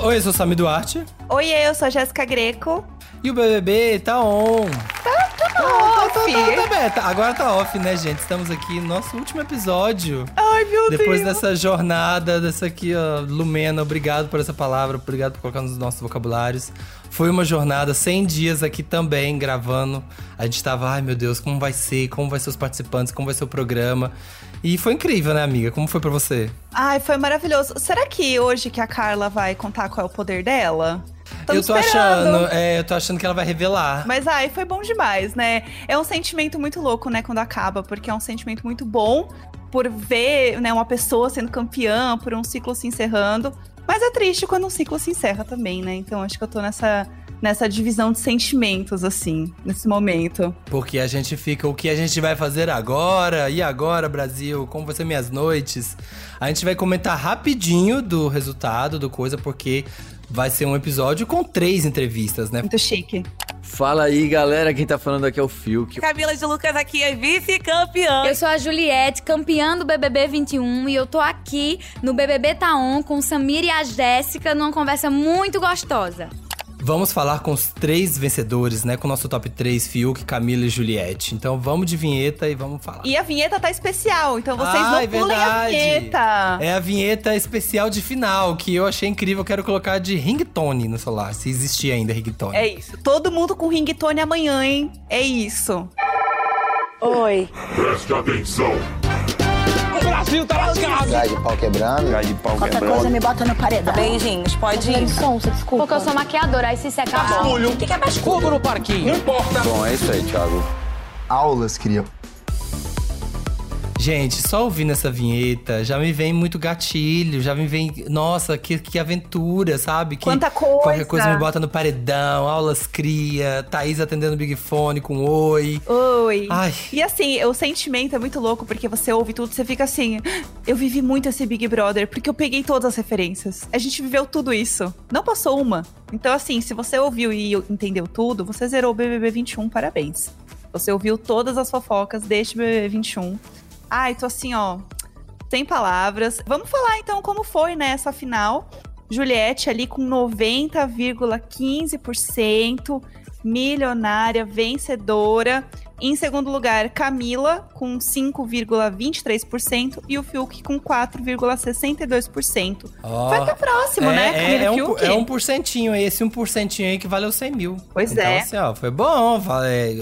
Oi, eu sou Sami Duarte. Oi, eu sou a Jéssica Greco. E o BBB tá on. Tá, tá, tá off. Tá, tá, tá, agora tá off, né, gente? Estamos aqui no nosso último episódio. Ai, meu Depois Deus. dessa jornada, dessa aqui, ó, Lumena, obrigado por essa palavra, obrigado por colocar nos nossos vocabulários. Foi uma jornada, 100 dias aqui também, gravando. A gente tava, ai meu Deus, como vai ser? Como vai ser os participantes? Como vai ser o programa? E foi incrível, né, amiga? Como foi para você? Ai, foi maravilhoso. Será que hoje que a Carla vai contar qual é o poder dela? eu tô esperando. achando, é, eu tô achando que ela vai revelar. Mas ai, foi bom demais, né? É um sentimento muito louco, né, quando acaba, porque é um sentimento muito bom por ver, né, uma pessoa sendo campeã, por um ciclo se encerrando. Mas é triste quando um ciclo se encerra também, né? Então acho que eu tô nessa nessa divisão de sentimentos, assim, nesse momento. Porque a gente fica, o que a gente vai fazer agora? E agora, Brasil? Como ser minhas noites? A gente vai comentar rapidinho do resultado, do coisa, porque vai ser um episódio com três entrevistas, né? Muito chique. Fala aí, galera. Quem tá falando aqui é o Fiuk. Camila de Lucas aqui é vice-campeã. Eu sou a Juliette, campeã do BBB 21 e eu tô aqui no BBB Taon com o Samir e a Jéssica numa conversa muito gostosa. Vamos falar com os três vencedores, né? Com o nosso top 3, Fiuk, Camila e Juliette. Então vamos de vinheta e vamos falar. E a vinheta tá especial, então vocês ah, não é pulem verdade. a vinheta. É a vinheta especial de final, que eu achei incrível. Eu quero colocar de ringtone no celular, se existir ainda ringtone. É isso. Todo mundo com ringtone amanhã, hein? É isso. Oi. Preste atenção. O Brasil tá lascado. Gás de pau quebrando. Gás de pau Qualquer coisa me bota no paredão. Beijinhos, pode ir. Sonsa, desculpa. Porque eu sou maquiadora, aí se secar. Basculho. O que é basculho? Fogo no parquinho. Não importa. Bom, é isso aí, Thiago. Aulas, queria. Gente, só ouvindo essa vinheta, já me vem muito gatilho, já me vem. Nossa, que, que aventura, sabe? Que Quanta coisa. Qualquer coisa me bota no paredão, aulas cria, Thaís atendendo o Big Fone com oi. Oi. Ai. E assim, o sentimento é muito louco, porque você ouve tudo, você fica assim. Eu vivi muito esse Big Brother, porque eu peguei todas as referências. A gente viveu tudo isso. Não passou uma. Então, assim, se você ouviu e entendeu tudo, você zerou o BBB 21, parabéns. Você ouviu todas as fofocas deste BBB 21. Ai, tô assim, ó, sem palavras. Vamos falar então como foi, né, essa final. Juliette ali com 90,15%, milionária, vencedora. Em segundo lugar, Camila com 5,23% e o Fiuk com 4,62%. Ó. Vai tá próximo, né, Camila é, e um, Fiuk? é um porcentinho aí, esse um porcentinho aí que valeu 100 mil. Pois então, é. assim, ó, foi bom. vale-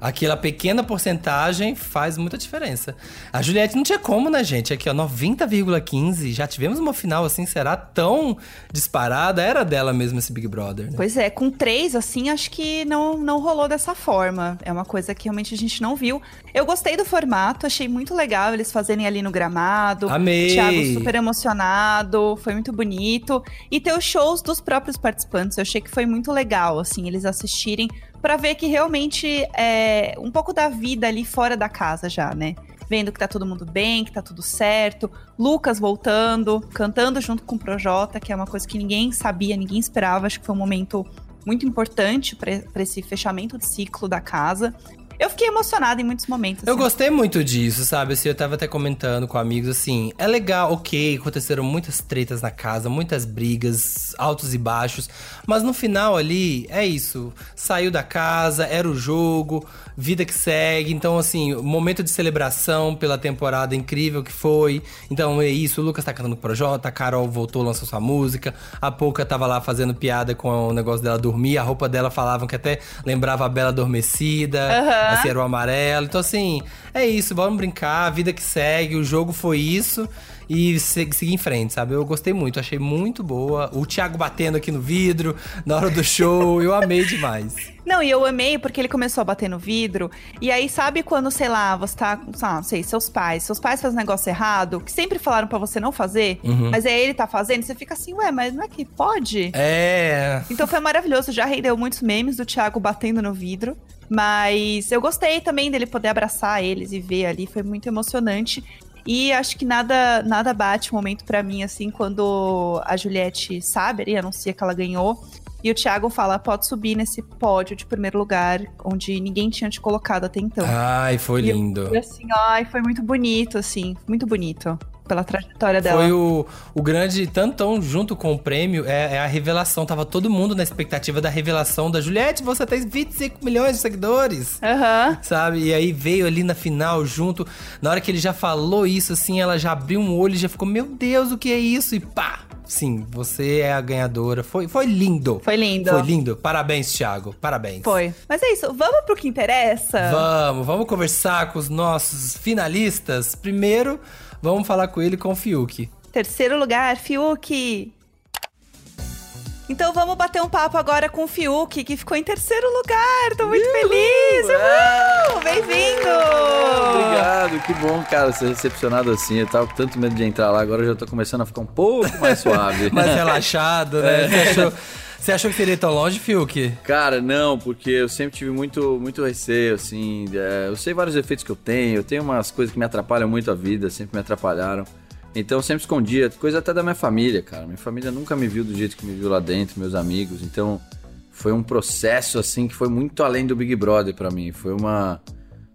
aquela pequena porcentagem faz muita diferença. A Juliette não tinha como, né, gente? Aqui, ó, 90,15. Já tivemos uma final assim, será tão disparada? Era dela mesmo esse Big Brother, né? Pois é, com três, assim, acho que não, não rolou dessa forma. É uma coisa que realmente a gente não viu. Eu gostei do formato, achei muito legal eles fazerem ali no gramado. Amei. Thiago super emocionado, foi muito bonito. E ter os shows dos próprios participantes, eu achei que foi muito legal, assim, eles assistirem pra ver que realmente é um pouco da vida ali fora da casa já, né? Vendo que tá todo mundo bem, que tá tudo certo. Lucas voltando, cantando junto com o Projota, que é uma coisa que ninguém sabia, ninguém esperava. Acho que foi um momento muito importante pra esse fechamento de ciclo da casa. Eu fiquei emocionada em muitos momentos. Eu assim. gostei muito disso, sabe? Assim, eu tava até comentando com amigos, assim, é legal, ok, aconteceram muitas tretas na casa, muitas brigas, altos e baixos, mas no final ali, é isso. Saiu da casa, era o jogo, vida que segue, então assim, momento de celebração pela temporada incrível que foi. Então é isso, o Lucas tá cantando com o Projota, a Carol voltou, lançou sua música, a Pouca tava lá fazendo piada com o negócio dela dormir, a roupa dela falavam que até lembrava a Bela Adormecida. Aham. Assim, era o amarelo. Então, assim, é isso, vamos brincar, a vida que segue, o jogo foi isso. E se- seguir em frente, sabe? Eu gostei muito, achei muito boa. O Thiago batendo aqui no vidro na hora do show, eu amei demais. Não, e eu amei porque ele começou a bater no vidro. E aí, sabe quando, sei lá, você tá, não sei, seus pais, seus pais fazem um negócio errado, que sempre falaram pra você não fazer, Uhum. mas aí ele tá fazendo, você fica assim, ué, mas não é que pode? É. Então foi maravilhoso, já rendeu muitos memes do Thiago batendo no vidro. Mas eu gostei também dele poder abraçar eles e ver ali, foi muito emocionante. E acho que nada nada bate o momento pra mim, assim, quando a Juliette sabe e anuncia que ela ganhou. E o Thiago fala: pode subir nesse pódio de primeiro lugar, onde ninguém tinha te colocado até então. Ai, foi E eu lindo. fui assim, ai, foi muito bonito, assim, muito bonito. Pela trajetória dela. Foi o, o grande, tantão junto com o prêmio, é, é a revelação. Tava todo mundo na expectativa da revelação da Juliette, você tem 25 milhões de seguidores. Aham. Sabe? E aí veio ali na final junto. Na hora que ele já falou isso, assim, ela já abriu um olho e já ficou, meu Deus, o que é isso? E pá! Sim, você é a ganhadora. Foi, foi lindo. Foi lindo. Foi lindo. Parabéns, Thiago. Parabéns. Foi. Mas é isso, vamos pro que interessa? Vamos, vamos conversar com os nossos finalistas. Primeiro, vamos falar com ele com o Fiuk. Terceiro lugar, Fiuk. Então vamos bater um papo agora com o Fiuk, que ficou em terceiro lugar. Tô muito feliz! Uhul! Bem-vindo! Obrigado, que bom, cara, ser recepcionado assim. Eu tava com tanto medo de entrar lá, agora eu já tô começando a ficar um pouco mais suave. Mais relaxado, né? Você, achou, você achou que seria tão longe, Fiuk? Cara, não, porque eu sempre tive muito, muito receio, assim. é, eu sei vários efeitos que eu tenho, eu tenho umas coisas que me atrapalham muito a vida, sempre me atrapalharam. Então eu sempre escondia, coisa até da minha família, cara. Minha família nunca me viu do jeito que me viu lá dentro, meus amigos. Então foi um processo, assim, que foi muito além do Big Brother pra mim. Foi uma.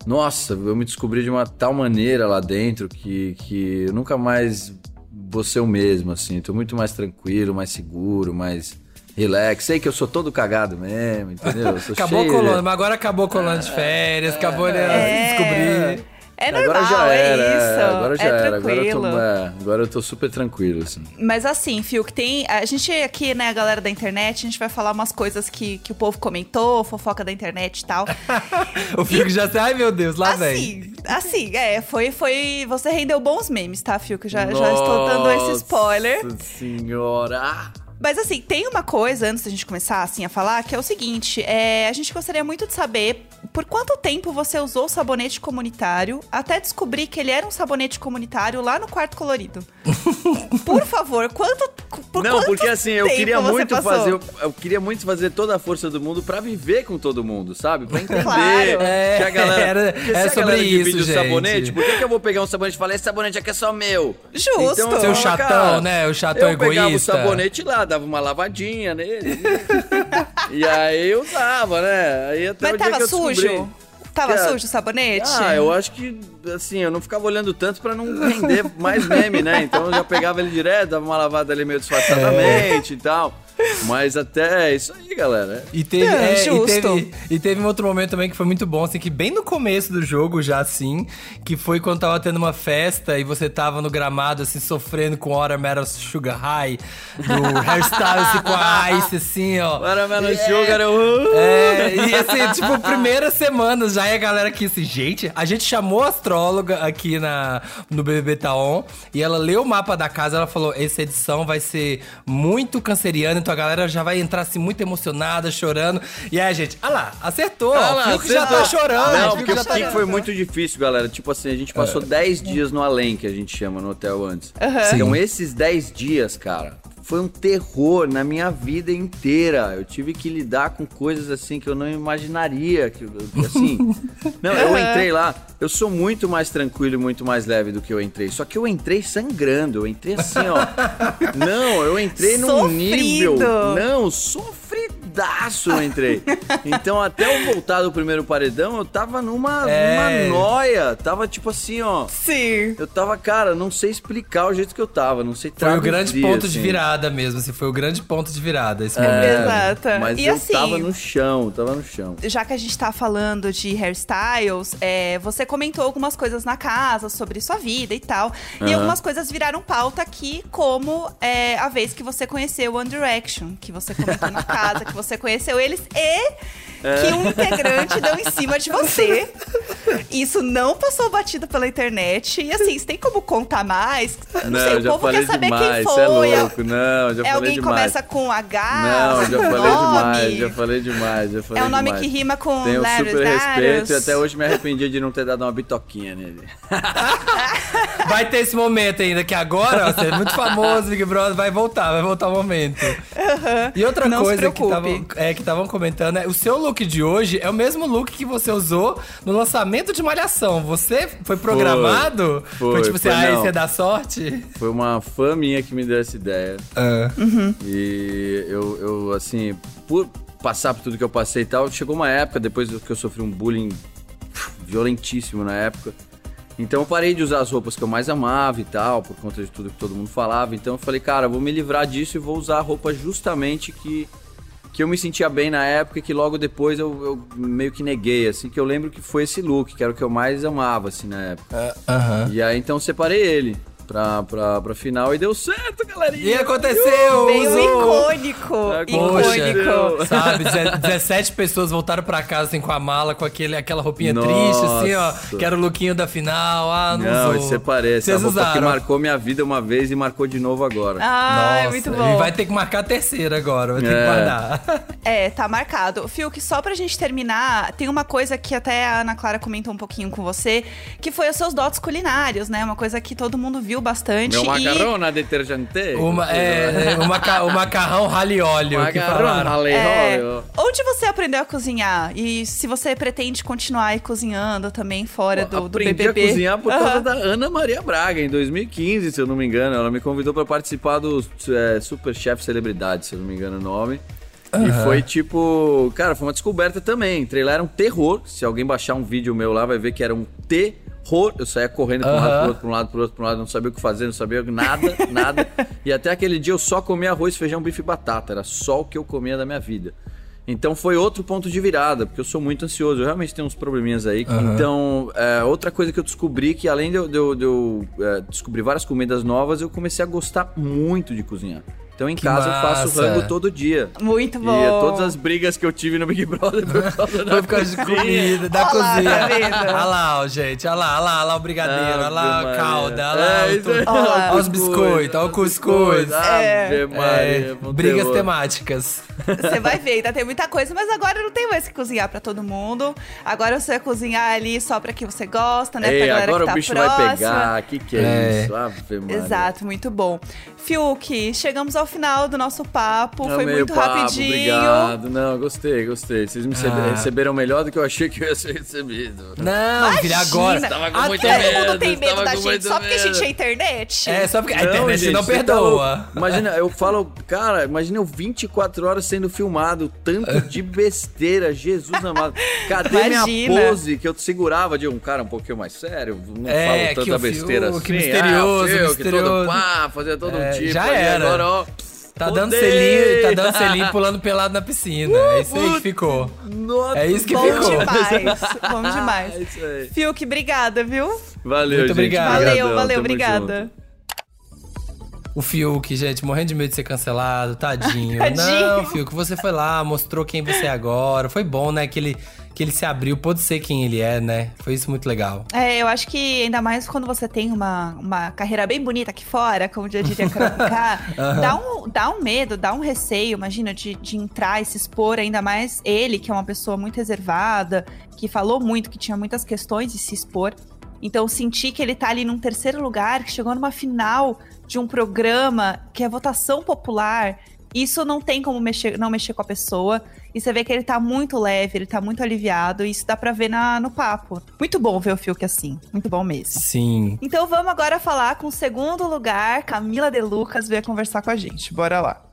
Nossa, eu me descobri de uma tal maneira lá dentro que, que eu nunca mais vou ser o mesmo, assim. Tô muito mais tranquilo, mais seguro, mais relax. Sei que eu sou todo cagado mesmo, entendeu? Acabou cheio- colando, mas agora acabou colando de férias, acabou de É. descobrir. É normal, agora já é era, isso. agora já é era. Agora eu, tô, é, agora eu tô super tranquilo, assim. Mas assim, Fiuk, tem. A gente aqui, né, a galera da internet, a gente vai falar umas coisas que, que o povo comentou, fofoca da internet e tal. O Fiuk já tá, ai meu Deus, lá vem. Assim, assim, é, foi, foi. Você rendeu bons memes, tá, Fiuk? Já, já estou dando esse spoiler. Nossa senhora! Mas assim, tem uma coisa, antes da gente começar assim a falar, que é o seguinte: é, a gente gostaria muito de saber por quanto tempo você usou o sabonete comunitário até descobrir que ele era um sabonete comunitário lá no quarto colorido. por favor, quanto. Por não, quanto porque assim, eu tempo queria você muito passou? fazer. Eu, eu queria muito fazer toda a força do mundo pra viver com todo mundo, sabe? Pra entender Claro. que a galera. Era- é a sobre galera divide isso, o sabonete, gente. por que, que eu vou pegar um sabonete e falar, esse sabonete aqui é só meu? Justo. Então, Seu eu chatão, cara, né? O chatão eu pegava o egoísta. sabonete lá, dava uma lavadinha nele. e aí eu usava, né? Aí até Mas o dia que tava eu sujo? descobri. Tava sujo o sabonete? Ah, eu acho que, assim, eu não ficava olhando tanto pra não render mais meme, né? Então eu já pegava ele direto, dava uma lavada ali meio disfarçadamente e tal. Mas até é isso aí, galera. E teve, Não, é, e, teve, e teve um outro momento também que foi muito bom, assim, que bem no começo do jogo, já assim, que foi quando tava tendo uma festa e você tava no gramado, assim, sofrendo com Watermelon Sugar High, do hairstyle, assim, com a Ice, assim, ó. Watermelon É, Sugar, eu... É, e assim, tipo, primeiras semanas já é a galera aqui assim, gente, a gente chamou a astróloga aqui na, no BBB Taon e ela leu o mapa da casa, ela falou, essa edição vai ser muito canceriana, então a galera já vai entrar assim muito emocionada, chorando. E aí, gente, ah lá, acertou, Ah lá, o Fiuk já tá chorando. Não, Fiuk porque o tá que foi muito difícil, galera. Tipo assim, a gente passou 10 dias no além, que a gente chama no hotel antes. Então, esses 10 dias, cara, foi um terror na minha vida inteira. Eu tive que lidar com coisas assim que eu não imaginaria. Que, eu- assim, não, eu entrei lá. Eu sou muito mais tranquilo e muito mais leve do que eu entrei. Só que eu entrei sangrando. Eu entrei assim, ó. Não, eu entrei num Sofrido. nível. Não, sofridaço eu entrei. Então, até eu voltar do primeiro paredão, eu tava numa, É. numa noia. Tava tipo assim, ó. Sim. Eu tava, cara, não sei explicar o jeito que eu tava, não sei Foi o traduzir, grande ponto de assim. Virada mesmo, assim, foi o grande ponto de virada esse É, momento. Exato. Mas E eu assim- tava no chão, tava no chão. já que a gente tá falando de hairstyles, é, você comentou algumas coisas na casa sobre sua vida e tal. E Aham. algumas coisas viraram pauta aqui, como é, a vez que você conheceu One Direction, que você comentou na casa, que você conheceu eles e É. que um integrante deu em cima de você. Isso não passou batido pela internet. E assim, você tem como contar mais? Não, sei, o já povo falei quer saber demais, quem cê foi. é louco, não, já é falei alguém que demais. começa com H? Não, já falei nome? demais, já falei demais, já falei É um nome demais. que rima com Tenho Larus, super respeito e até hoje me arrependi de não ter dado uma bitoquinha nele. Vai ter esse momento ainda, que agora, ó, você é muito famoso, Big Brother, vai voltar, vai voltar o momento. E outra Não coisa que estavam é, que estavam comentando é, o seu look de hoje é o mesmo look que você usou no lançamento de Malhação. Você foi programado? Foi, tipo assim, foi, ah, esse é da sorte? Foi uma fã minha que me deu essa ideia. Ah. E eu, eu, assim, por passar por tudo que eu passei e tal, chegou uma época, depois que eu sofri um bullying violentíssimo na época, Então eu parei de usar as roupas que eu mais amava e tal, por conta de tudo que todo mundo falava. Então eu falei, cara, eu vou me livrar disso e vou usar a roupa justamente que, que eu me sentia bem na época e que logo depois eu, eu meio que neguei, assim, que eu lembro que foi esse look, que era o que eu mais amava, assim, na época. Aham. E aí então eu separei ele pra, pra, pra final e deu certo, galerinha! E aconteceu! Veio usou. icônico. Poxa, Icônico. sabe? deze- 17 pessoas voltaram pra casa assim com a mala, com aquele, aquela roupinha Nossa. triste, assim, ó. Que era o lookinho da final. Ah, não, Não, usou. e separei. Essa Vocês roupa que usaram. marcou minha vida uma vez e marcou de novo agora. Ah, é muito E bom. vai ter que marcar a terceira agora, vai ter que É. guardar. É, tá marcado. Fiuk, só pra gente terminar, tem uma coisa que até a Ana Clara comentou um pouquinho com você, que foi os seus dotes culinários, né? Uma coisa que todo mundo viu bastante. Meu e- macarrão na detergente. Uma, é, é, o, maca- o macarrão rally óleo Macarrão É, óleo. onde você aprendeu a cozinhar? E se você pretende continuar aí cozinhando também fora do, do Aprendi BBB? a cozinhar por causa Aham. da Ana Maria Braga, em 2015, se eu não me engano. Ela me convidou pra participar do é, Super Chef Celebridade, se eu não me engano o nome. E foi tipo, cara, foi uma descoberta também. Entrei lá, era um terror. Se alguém baixar um vídeo meu lá, vai ver que era um terror. Eu saía correndo pra um lado, Aham. pro outro, pra um lado, outro, pro lado, não sabia o que fazer, não sabia nada, nada. E até aquele dia eu só comia arroz, feijão, bife e batata. Era só o que eu comia da minha vida. Então foi outro ponto de virada, porque eu sou muito ansioso. Eu realmente tenho uns probleminhas aí. Então, é, outra coisa que eu descobri que além de eu, de eu- de eu, é, descobrir várias comidas novas, eu comecei a gostar muito de cozinhar. Então em Que casa eu faço massa. rango todo dia. Muito E bom. é, todas as brigas que eu tive no Big Brother por causa da Foi por causa de cozinha. comida, da Olha cozinha. tá? Olha lá, ó, gente. Olha lá, olha lá, olha lá o brigadeiro, olha lá a calda, olha lá, É, o tu- Olha lá. olha os biscoitos, olha o cuscuz. Ave Maria, É, brigas terror. temáticas. Você vai ver, ainda tem muita coisa, mas agora não tem mais que cozinhar pra todo mundo. Agora você vai cozinhar ali só pra quem você gosta, né? Ei, pra galera agora que tá o bicho próxima. vai pegar. Que que é, É. isso? Ave Maria. Exato, muito bom. Fiuk, chegamos ao final do nosso papo. Foi Amei muito o papo, rapidinho. Obrigado. Não, gostei, gostei. Vocês me receberam, Ah. receberam melhor do que eu achei que eu ia ser recebido. Não, filha, agora. Tava com Até- muito Todo mundo medo, tem medo da gente muito só porque a medo. gente é internet. É, só porque a internet gente, não tá perdoa. louco. imagina, eu falo, cara, imagina eu 24 horas sendo filmado, tanto de besteira, Jesus amado. Cadê Imagina. minha pose que eu te segurava de um cara um pouquinho mais sério? Não É, falo que tanta besteira Fiuk, assim. misterioso, ah, o Fiuk, misterioso. Todo, pá, fazia todo É, um tipo. já era. Agora, ó, Tá dando selinho, tá dando selinho pulando pelado na piscina. É isso aí que ficou. Nossa, É isso que Bom ficou. demais. Bom É demais. isso aí. Fiuk, obrigada, viu? Valeu, Muito gente. obrigado. Valeu, Obrigadão, valeu, obrigada. junto. O Fiuk, gente, morrendo de medo de ser cancelado, tadinho. Tadinho. Não, Fiuk, você foi lá, mostrou quem você é agora. Foi bom, né? Que ele, que ele se abriu, pôde ser quem ele é, né? Foi isso muito legal. É, eu acho que ainda mais quando você tem uma, uma carreira bem bonita aqui fora, como já diria Carol Conká, dá, um, dá um medo, dá um receio, imagina, de, de entrar e se expor, ainda mais ele, que é uma pessoa muito reservada, que falou muito, que tinha muitas questões de se expor. Então, sentir que ele tá ali num terceiro lugar, que chegou numa final de um programa que é votação popular, isso não tem como mexer, não mexer com a pessoa. E você vê que ele tá muito leve, ele tá muito aliviado, e isso dá pra ver na, no papo. Muito bom ver o Fiuk assim, muito bom mesmo. Sim. Então vamos agora falar com o segundo lugar, Camila De Lucas veio conversar com a gente. Bora lá.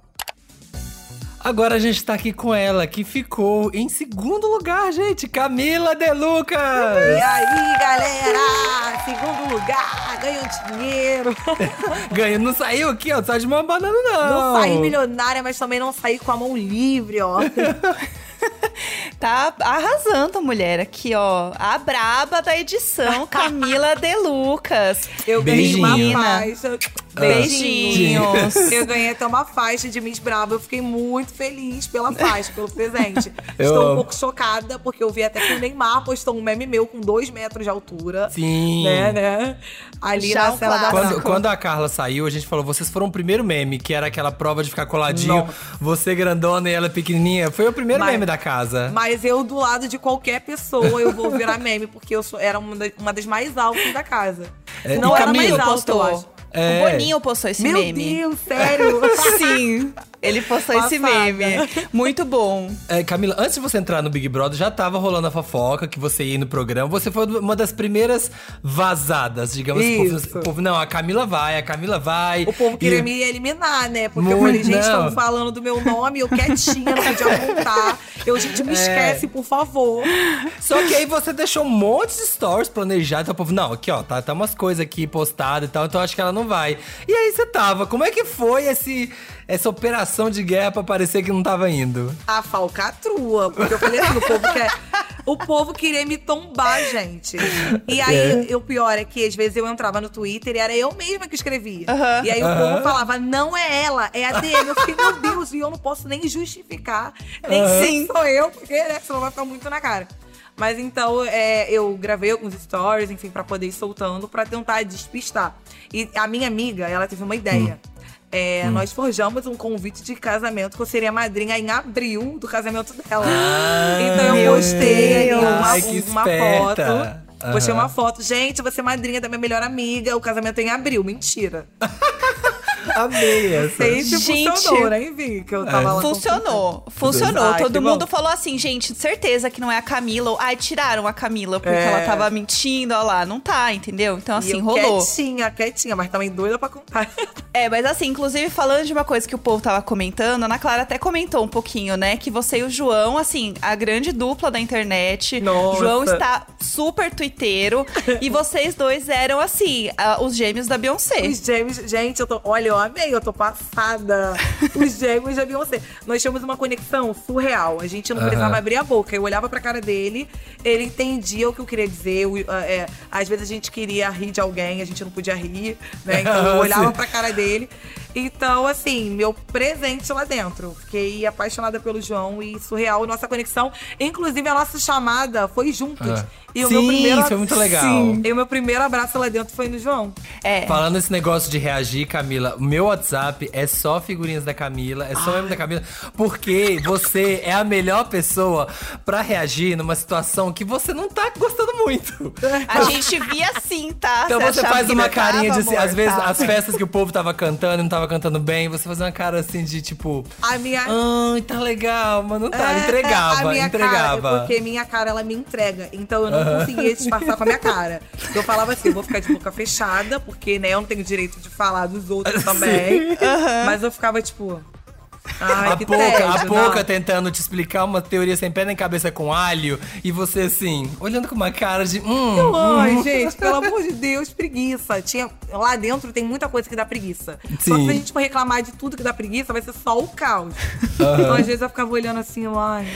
Agora a gente tá aqui com ela, que ficou em segundo lugar, gente. Camila De Lucas! E aí, galera? Segundo lugar, ganhou dinheiro. Ganhou, não saiu aqui, ó. Saiu de mão banana, não. Não saí milionária, mas também não saí com a mão livre, ó. Tá arrasando, mulher. Aqui, ó. A braba da edição, Camila De Lucas. Eu ganhei uma Beijinho. faixa. Beijinhos. Eu ganhei até uma faixa de Miss Brava. Eu fiquei muito feliz pela faixa, pelo presente. Eu Estou amo. um pouco chocada, porque eu vi até que o Neymar postou um meme meu com dois metros de altura. Sim. Né, né? Ali Já na um cela da. Quando, quando a Carla saiu, a gente falou: vocês foram o primeiro meme, que era aquela prova de ficar coladinho, você grandona e ela pequenininha. Foi o primeiro Mas- meme da casa. Mas eu, do lado de qualquer pessoa, eu vou virar meme, porque eu sou, era uma, da- uma das mais altas da casa. É, não era mais Camila alta, eu acho. O Boninho postou esse Meu meme. Deus, sério? Sim, ele postou esse Passada. meme. Muito bom. É, Camila, antes de você entrar no Big Brother, já tava rolando a fofoca que você ia ir no programa. Você foi uma das primeiras vazadas, digamos. O povo- Isso. O povo, não, a Camila vai, a Camila vai. O povo queria E- me eliminar, né? Porque eu Muito, falei, gente, estão falando do meu nome, eu quietinha, não podia contar. Eu, gente, É. me esquece, por favor. Só que aí você deixou um monte de stories planejados. Então o povo, não, aqui ó, tá, tá umas coisas aqui postadas e tal, então eu acho que ela não vai. E aí você tava. Como é que foi esse, essa operação de guerra pra parecer que não tava indo? A falcatrua. Porque eu falei assim, o povo quer. O povo queria me tombar, gente. E aí, É. o pior é que às vezes eu entrava no Twitter e era eu mesma que escrevia. Aham. E aí o povo falava, não é ela, é a DM. Eu fiquei, meu Deus, e eu não posso nem justificar. Nem Aham. sim sou eu, porque né, senão vai ficar muito na cara. Mas então é, eu gravei alguns stories, enfim, pra poder ir soltando, pra tentar despistar. E a minha amiga, ela teve uma ideia. Hum. É, Nós forjamos um convite de casamento que eu seria madrinha em abril do casamento dela. Ah, então eu postei Deus. uma, Ai, uma foto. Postei Aham. uma foto. Gente, você é madrinha da minha melhor amiga. O casamento é em abril. Mentira. Amei essa. Gente. funcionou, né? Enfim, que eu tava lá. Funcionou, funcionou. Ai, Todo bom. mundo falou assim, gente, certeza que não é a Camila. Ou, Ai, tiraram a Camila porque É. ela tava mentindo, ó lá. Não tá, entendeu? Então, assim, rolou. Quietinha, quietinha, mas também doida pra contar. É, mas assim, inclusive falando de uma coisa que o povo tava comentando, a Ana Clara até comentou um pouquinho, né? Que você e o João, assim, a grande dupla da internet. Nossa. João está super twitteiro. e vocês dois eram, assim, ah, os gêmeos da Beyoncé. Os gêmeos, gente, eu tô. Olha, eu amei, eu tô passada. Os gêmeos da Beyoncé. Nós tínhamos uma conexão surreal. A gente não Aham. precisava abrir a boca. Eu olhava pra cara dele, ele entendia o que eu queria dizer. Eu, ah, é, às vezes a gente queria rir de alguém, a gente não podia rir, né? Então eu olhava pra cara dele. Então, assim, meu presente lá dentro. Fiquei apaixonada pelo João e surreal nossa conexão. Inclusive, a nossa chamada foi juntos. Ah. E o Sim, meu primeiro. foi muito legal. Sim. E o meu primeiro abraço lá dentro foi no João. É. Falando esse negócio de reagir, Camila, o meu WhatsApp é só figurinhas da Camila, é só meme da Camila, porque você é a melhor pessoa pra reagir numa situação que você não tá gostando muito. A gente via assim, tá? Então você faz uma não tava, carinha de assim, amor? às vezes Tava. as festas que o povo tava cantando e não tava cantando bem, você faz uma cara assim de tipo, A minha. ai, tá legal, mas não tá, É, entregava, a minha entregava. Cara, porque minha cara, ela me entrega. Então eu não conseguia disfarçar com a minha cara. Eu falava assim, eu vou ficar de boca fechada, porque, né, eu não tenho direito de falar dos outros também. Mas eu ficava, tipo... Ai, a que pouca, tédio, a pouca tentando te explicar uma teoria sem pé nem cabeça com alho e você assim, olhando com uma cara de hum, Ai, gente, pelo amor de Deus, preguiça. Tinha, lá dentro tem muita coisa que dá preguiça. Só que Sim. se a gente for reclamar de tudo que dá preguiça, vai ser só o caos. Então, às vezes, eu ficava olhando assim, ai,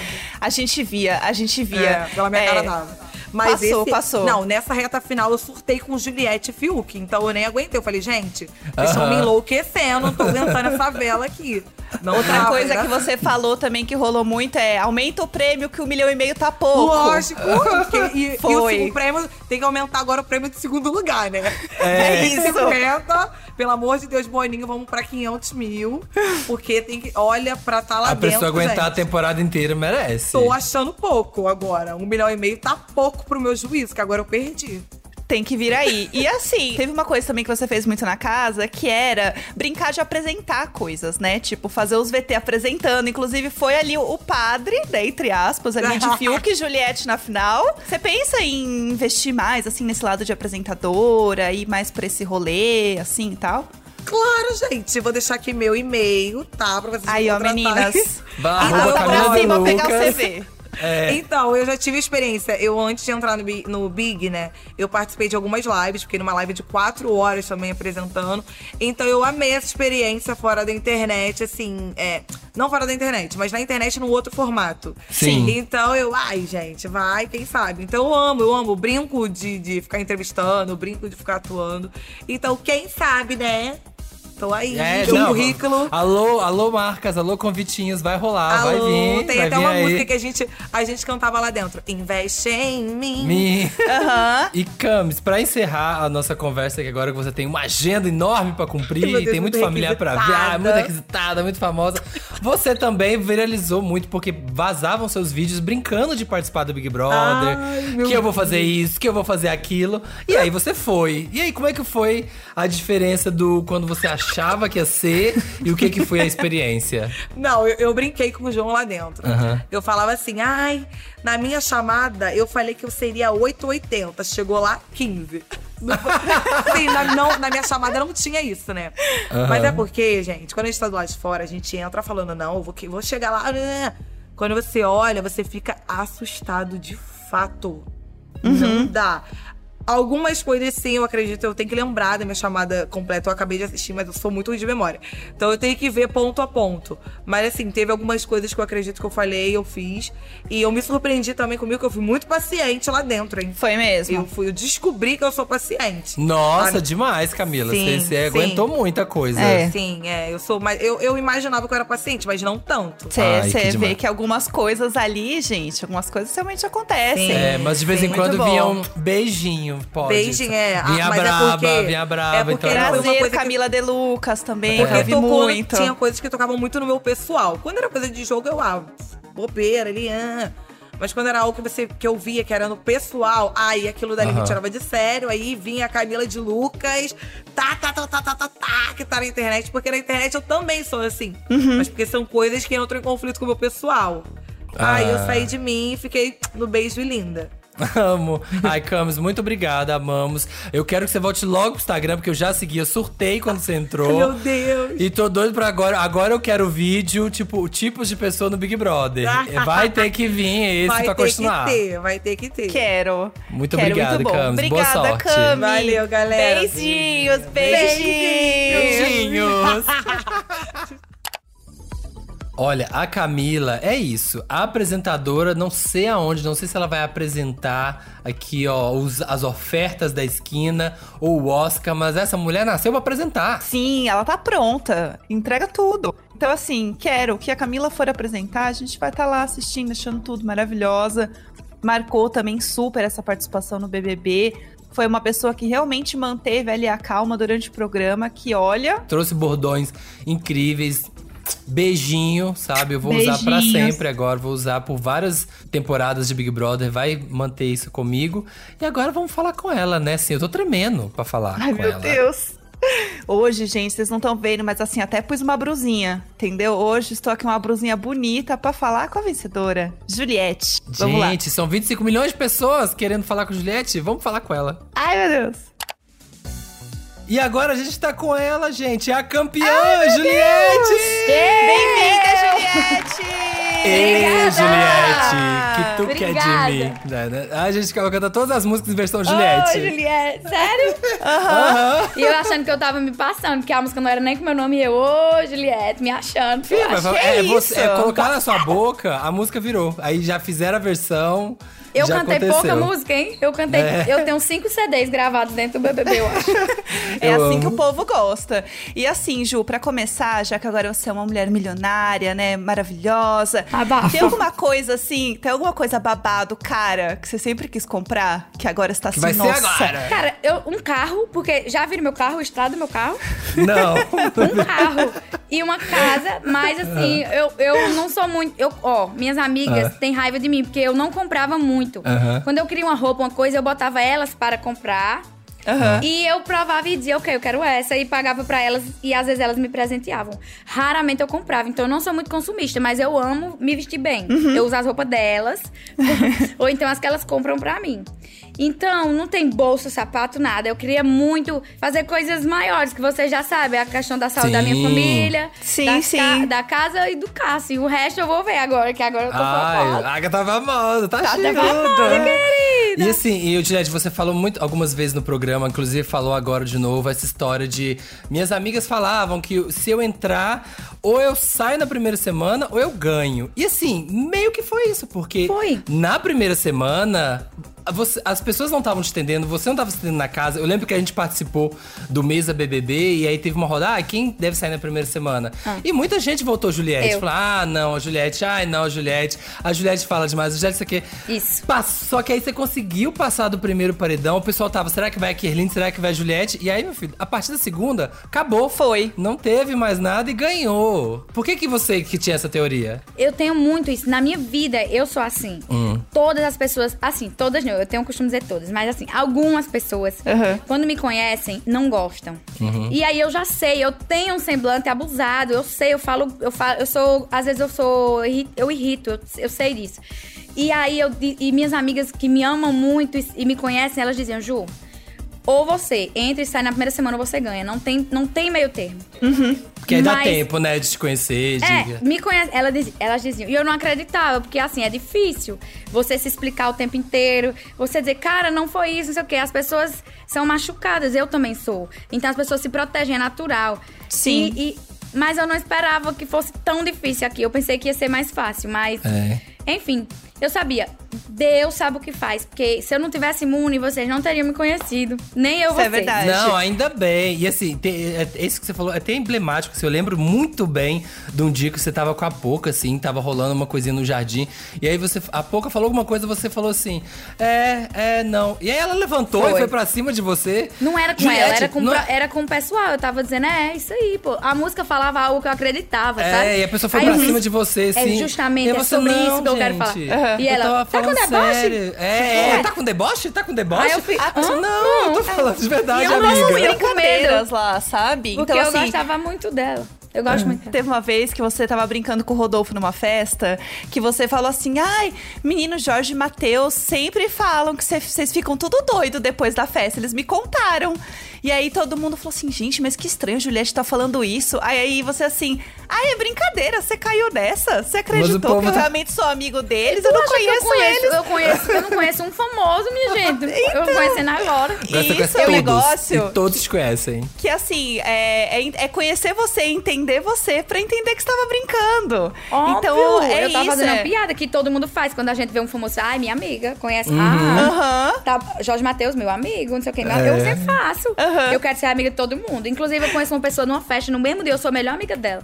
A gente via, a gente via. É, pela minha É, cara dava. Mas Passou, esse- passou. Não, nessa reta final eu surtei com Juliette e Fiuk. Então eu nem aguentei. Eu falei, gente, vocês estão Aham. me enlouquecendo. Não tô aguentando essa vela aqui. Não Outra tava, coisa né? que você falou também que rolou muito é aumenta o prêmio que um milhão e meio tá pouco. Lógico. porque- e, e o, Foi. prêmio tem que aumentar agora o prêmio de segundo lugar, né? É isso. 50, pelo amor de Deus, Boninho, vamos pra 500 mil. Porque tem que. Olha, pra tá lá a dentro. pessoa aguentar a gente. temporada inteira merece. Tô achando pouco agora. Um milhão e meio tá pouco pro meu juízo, que agora eu perdi. Tem que vir aí. E assim, teve uma coisa também que você fez muito na casa, que era brincar de apresentar coisas, né? Tipo, fazer os VT apresentando. Inclusive, foi ali o padre, né, entre aspas, ali de Fiuk e Juliette na final. Você pensa em investir mais, assim, nesse lado de apresentadora, ir mais pra esse rolê, assim e tal? Claro, gente. Vou deixar aqui meu e-mail, tá? Pra vocês Aí, ó, meninas. Vai, Então, pra cima pegar o. CV. É. Então, eu já tive experiência. Eu, antes de entrar no, no Big, né? Eu participei de algumas lives, fiquei numa live de quatro horas também apresentando. Então, eu amei essa experiência fora da internet, assim. É, não fora da internet, mas na internet num outro formato. Sim. Então, eu, ai, gente, vai, quem sabe. Então, eu amo, eu amo. Brinco de, de ficar entrevistando, brinco de ficar atuando. Então, quem sabe, né? Tô aí, É, não, currículo. Alô, alô, marcas, alô, convitinhos, vai rolar, vai Alô, vir. tem vai até vir uma aí. música que a gente, a gente cantava lá dentro. Investe em mim. Aham. E Camis, pra encerrar a nossa conversa, que agora que você tem uma agenda enorme pra cumprir, Deus, tem muito muito familiar pra ver, ah, muito requisitada, muito famosa. Você também viralizou muito porque vazavam seus vídeos brincando de participar do Big Brother. Ai, que eu vou fazer isso, que eu vou fazer aquilo. E aí você foi. E aí, como é que foi a diferença do quando você achava que ia ser e o que, que foi a experiência? Não, eu, eu brinquei com o João lá dentro. Aham. Eu falava assim, ai, na minha chamada eu falei que eu seria 880. Chegou lá, 15. Sim, na, não, na minha chamada não tinha isso, né? Mas é porque, gente, quando a gente tá do lado de fora, a gente entra falando, não, eu vou, vou chegar lá. Quando você olha, você fica assustado de fato. Não dá. Algumas coisas sim, eu acredito, eu tenho que lembrar da minha chamada completa. Eu acabei de assistir, mas eu sou muito ruim de memória. Então eu tenho que ver ponto a ponto. Mas assim, teve algumas coisas que eu acredito que eu falei, eu fiz. E eu me surpreendi também comigo, que eu fui muito paciente lá dentro, hein? Foi mesmo. Eu fui, eu descobri que eu sou paciente. Nossa, Ah, demais, Camila. Sim, Você, você sim. aguentou muita coisa. É. Sim, é, eu sou mais. Eu, eu imaginava que eu era paciente, mas não tanto. Ai, que Você vê demais. que algumas coisas ali, gente, algumas coisas realmente acontecem. Sim. É, mas de vez Sim, em quando vinha um beijinho, pode. Beijinho, é. Ah, Vinha mas é braba, porque- vinha braba. é porque então uma coisa que- Camila De Lucas também, Porque eu vi tocou, muito. tinha coisas que tocavam muito no meu pessoal. Quando era coisa de jogo, eu, ah, bobeira ali, ah. Mas quando era algo que, você, que eu via que era no pessoal, aí aquilo dali Aham. me tirava de sério. Aí vinha a Camila de Lucas, tá, tá, tá, tá, tá, tá, tá, que tá na internet. Porque na internet eu também sou assim. Uhum. Mas porque são coisas que entram em conflito com o meu pessoal. Aí eu Ah. saí de mim e fiquei no beijo e linda. Amo. Ai, Camis, muito obrigada, amamos. Eu quero que você volte logo pro Instagram, porque eu já segui, eu surtei quando você entrou. Meu Deus. E tô doido pra agora. Agora eu quero vídeo, tipo, tipos de pessoa no Big Brother. Vai ter que vir esse vai pra ter continuar. que ter, vai ter que ter. Quero. Muito Quero, obrigado, muito bom. Camis. Boa Obrigada, sorte. Cami. Valeu, galera. Beijinhos, beijinhos. Beijinhos. Olha, a Camila é isso. A apresentadora, não sei aonde, não sei se ela vai apresentar aqui, ó, os- as ofertas da esquina ou o Oscar, mas essa mulher nasceu pra apresentar. Sim, ela tá pronta. Entrega tudo. Então, assim, quero que a Camila for apresentar, a gente vai estar lá assistindo, achando tudo maravilhosa. Marcou também super essa participação no BBB. Foi uma pessoa que realmente manteve ali a calma durante o programa, que olha, Trouxe bordões incríveis. Beijinho, sabe? Eu vou usar pra Beijinhos. sempre agora. Vou usar por várias temporadas de Big Brother. Vai manter isso comigo. E agora vamos falar com ela, né? Assim, eu tô tremendo pra falar Ai, meu ela. Deus. Hoje, gente, vocês não estão vendo, mas assim, até pus uma brusinha, entendeu? Hoje estou aqui uma brusinha bonita pra falar com a vencedora, Juliette. Vamos lá. Gente, são 25 milhões de pessoas querendo falar com Juliette. Vamos falar com ela. Ai, meu Deus. E agora a gente tá com ela, gente. A campeã, Juliette! Bem-vinda, Juliette! Ei, Obrigada! Juliette! Que tu quer Obrigada. de mim? Né, né? A gente cantando todas as músicas em versão Juliette. Ô, Juliette, sério? Aham. E eu achando que eu tava me passando, que a música não era nem com meu nome, e eu, ô, Juliette, me achando. Fih, mas é, é você, isso? é colocar na sua boca, a música virou. Aí já fizeram a versão. Eu já cantei aconteceu. pouca música, hein? Eu cantei. É. Eu tenho cinco CDs gravados dentro do BBB, eu acho. É Eu assim amo. que o povo gosta. E assim, Ju, pra começar, já que agora você é uma mulher milionária, né, maravilhosa. Abafa. Tem alguma coisa assim, tem alguma coisa babado, cara, que você sempre quis comprar, que agora está Que assim, vai ser nossa. agora. Cara, eu, um carro, porque já viram meu carro, o estrado do meu carro? Não. Um carro e uma casa, mas assim, eu, eu não sou muito. Eu, ó, minhas amigas Ah. têm raiva de mim, porque eu não comprava muito. Quando eu queria uma roupa, uma coisa, eu botava elas para comprar. Aham. E eu provava e dizia, ok, eu quero essa, e pagava pra elas, e às vezes elas me presenteavam. Raramente eu comprava, então eu não sou muito consumista, mas eu amo me vestir bem. Eu uso as roupas delas, ou então as que elas compram pra mim. Então, não tem bolsa, sapato, nada. Eu queria muito fazer coisas maiores, que você já sabe, a questão da saúde da minha Sim. família, Sim, da, sim. da casa e do Cássio. O resto eu vou ver agora, que agora eu tô Ai, a Agatha tá famosa, tá, Tá chegando. famosa, E assim, e Juliette, você falou muito algumas vezes no programa, inclusive falou agora de novo essa história de minhas amigas falavam que se eu entrar, ou eu saio na primeira semana ou eu ganho. E assim, meio que foi isso, porque Foi. na primeira semana você- as pessoas não estavam te entendendo, você não estava se entendendo na casa. Eu lembro que a gente participou do Mesa BBB e aí teve uma roda, ah, quem deve sair na primeira semana? E muita gente votou Juliette. Eu. Falou, ah, não, a Juliette, ai, não, a Juliette. A Juliette fala demais, a Juliette isso aqui. Isso. Só que aí você conseguiu passar do primeiro paredão, o pessoal tava, será que vai a Kerline, será que vai a Juliette? E aí, meu filho, a partir da segunda, acabou. Foi. Não teve mais nada e ganhou. Por que que você que tinha essa teoria? Eu tenho muito isso. Na minha vida, eu sou assim. Hum. Todas as pessoas, assim, todas não, eu tenho o costume de dizer todas, mas assim, algumas pessoas, Uhum. quando me conhecem, não gostam. Uhum. E aí eu já sei, eu tenho um semblante abusado, eu sei, eu falo, eu falo, eu sou, às vezes eu sou, eu irrito, eu, eu sei disso. E aí eu, e minhas amigas que me amam muito e, e me conhecem, elas diziam, Ju, ou você entra e sai na primeira semana ou você ganha. Não tem, não tem meio termo. Porque aí dá Mas- tempo, né, de te conhecer. É, me conhece, ela diz- elas diziam. E eu não acreditava, porque assim, é difícil você se explicar o tempo inteiro. Você dizer, cara, não foi isso, não sei o quê. As pessoas são machucadas, eu também sou. Então as pessoas se protegem, é natural. Sim. E, e- mas eu não esperava que fosse tão difícil aqui. Eu pensei que ia ser mais fácil, mas. É. Enfim, eu sabia. Deus sabe o que faz. Porque se eu não tivesse imune, vocês não teriam me conhecido. Nem eu Isso é vocês. verdade. Não, ainda bem. E assim, tem, é, é isso que você falou é até emblemático. Assim, eu lembro muito bem de um dia que você tava com a Poca, assim, tava rolando uma coisinha no jardim. E aí você. A Poca falou alguma coisa, você falou assim: É, é, não. E aí ela levantou e Foi. foi pra cima de você. Não era com Juliette, ela, era com, não- pro- era com o pessoal. Eu tava dizendo, é, isso aí, pô. A música falava algo que eu acreditava, sabe? É, e a pessoa foi Aí pra cima de você, assim. É justamente, é sobre não, isso que eu quero falar. gente. E Eu ela, tava tá com falando deboche? sério. É, é, tá com deboche? Tá com deboche? Aí eu fui, Ah, "Hã? não, eu tô falando de verdade, E eu amiga. não com brincadeiras medo. lá, sabe? Porque então, eu assim, gostava muito dela. Eu gosto muito dela. Teve uma vez que você tava brincando com o Rodolfo numa festa, que você falou assim: ai, menino Jorge e Matheus sempre falam que cê- vocês ficam tudo doido depois da festa. Eles me contaram. E aí todo mundo falou assim: gente, mas que estranho, a Juliette tá falando isso. Aí, aí você assim: ai, é brincadeira, você caiu nessa? Você acreditou que eu tá- realmente sou amigo deles? Eu não conheço, eu conheço, eles. eu conheço, eu não conheço um famoso, minha gente. eu vou conhecendo agora. Você Isso é um negócio. E todos conhecem. Que assim, é, é, é conhecer você, entender você, pra entender que você tava brincando. Óbvio, então, é eu tava isso. fazendo é- uma piada que todo mundo faz quando a gente vê um famoso. Ai, minha amiga, conhece. Uhum. Ah, Aham. Tá, Jorge Matheus, meu amigo, não sei o que. É. Eu sempre faço. Aham. Eu quero ser amiga de todo mundo. Inclusive, eu conheço uma pessoa numa festa no mesmo dia, eu sou a melhor amiga dela.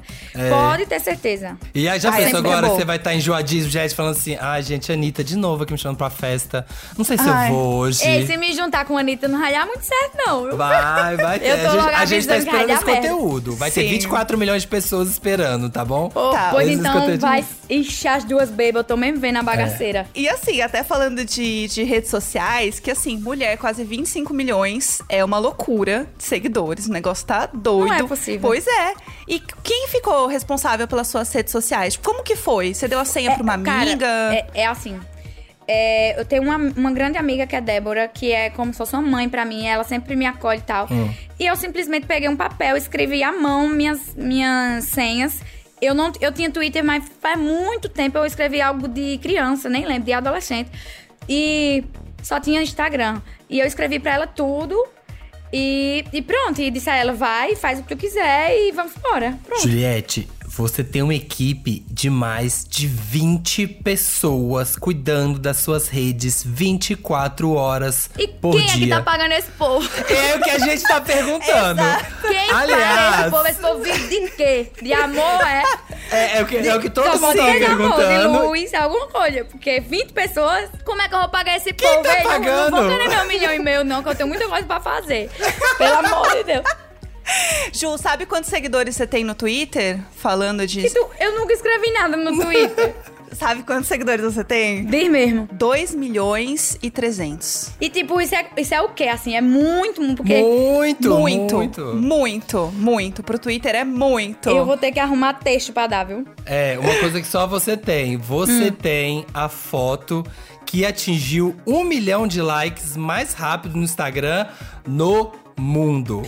Pode ter certeza. E aí já Ai, pensou é agora, você vai estar enjoadíssimo, gente, falando assim, ai, gente, Anitta, de novo aqui me chamando pra festa. Não sei se Ai. eu vou hoje. Ei, se me juntar com a Anitta não vai dar muito certo, não. Vai, vai ter. Eu tô a gente, logo a gente tá esperando esse conteúdo. Vai ter Sim. 24 milhões de pessoas esperando, tá bom? Pô, Tá. pois Esses então vai inchar as duas baby, eu tô mesmo vendo a bagaceira. E assim, até falando de, de redes sociais, que assim, mulher, quase 25 milhões é uma loucura de seguidores. O negócio tá doido. Não é possível. Pois é. E quem ficou responsável pelas suas redes sociais? Como que foi? Você deu a senha pra uma Cara, amiga? é, é assim. É, eu tenho uma, uma grande amiga que é Débora, que é como se fosse uma mãe pra mim. Ela sempre me acolhe e tal. E eu simplesmente peguei um papel, escrevi à mão minhas, minhas senhas. Eu não, eu tinha Twitter, mas faz muito tempo eu escrevi algo de criança, nem lembro, de adolescente. E só tinha Instagram. E eu escrevi pra ela tudo. E, e pronto, e disse a ela, vai, faz o que tu quiser e vamos embora. Pronto. Juliette, você tem uma equipe de mais de 20 pessoas cuidando das suas redes 24 horas E por quem é que dia. tá pagando esse povo? É o que a gente tá perguntando. Quem paga Aliás, esse povo? Esse povo vive de quê? De amor, é? é, é o que, é o que todo mundo tá de amor, de perguntando. luz, alguma coisa. Porque 20 pessoas, como é que eu vou pagar esse Quem povo? tá Ei, não- Não, pagando? vou querer meu milhão e meio, não, que eu tenho muita coisa pra fazer. Pelo amor de Deus. Ju, sabe quantos seguidores você tem no Twitter? Falando de. Tu- eu nunca escrevi nada no Twitter. Sabe quantos seguidores você tem? Diz mesmo. 2 milhões e 300. E tipo, isso é, isso é o quê? Assim, é muito, muito, porque Muito, muito, muito. muito, muito. Pro Twitter é muito. eu vou ter que arrumar texto pra dar, viu? É, uma coisa que só você tem. Você Hum. tem a foto que atingiu um milhão de likes mais rápido no Instagram no mundo.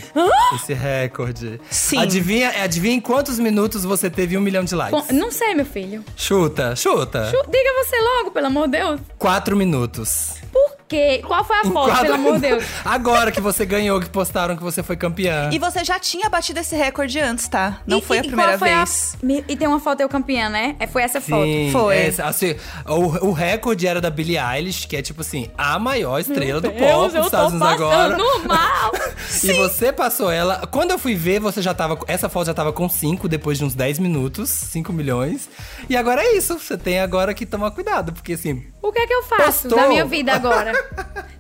Esse recorde. Sim. Adivinha, adivinha em quantos minutos você teve um milhão de likes? Não sei, meu filho. Chuta, chuta. Chu- Diga você logo, pelo amor de Deus. Quatro minutos. Qual foi a Em foto, quadro- pelo amor de Deus? Agora que você ganhou, que postaram que você foi campeã. E você já tinha batido esse recorde antes, tá? Não E- foi e- a e primeira qual foi a- vez. E tem uma foto eu campeã, né? É, foi essa foto. Sim, Foi. essa, assim, o, o recorde era da Billie Eilish, que é tipo assim, a maior estrela do Deus, pop eu dos tô Estados Unidos agora. mal. E você passou ela. Quando eu fui ver, você já tava. Essa foto já tava com 5 depois de uns 10 minutos, 5 milhões. E agora é isso. Você tem agora que tomar cuidado, porque assim. O que é que eu faço Postou. da minha vida agora?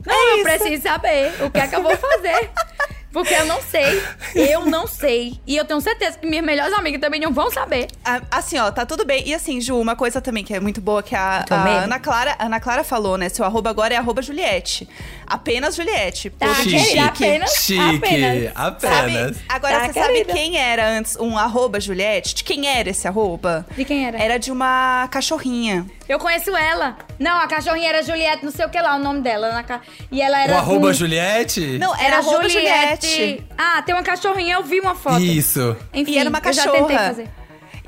Não, eu preciso saber o que é que eu vou fazer. Porque eu não sei. Eu não sei. E eu tenho certeza que minhas melhores amigas também não vão saber. Ah, Assim, ó, tá tudo bem. E assim, Ju, uma coisa também que é muito boa que a, a. Ana Clara, a Ana Clara falou, né? Seu arroba agora é arroba Juliette. Apenas Juliette. Tá, querida, chique. apenas. Chique. apenas. Apenas. Sabe? Agora, Tá, você sabe querida. quem era antes um arroba Juliette? De quem era esse arroba? De quem era? Era de uma cachorrinha. Eu conheço ela. Não, a cachorrinha era Juliette, não sei o que lá, o nome dela. na ca- E ela era. O arroba com- Juliette? Não, era, Era arroba Juliette. Juliette. Ah, tem uma cachorrinha, eu vi uma foto. Isso. Enfim, E era uma eu já tentei cachorra. fazer.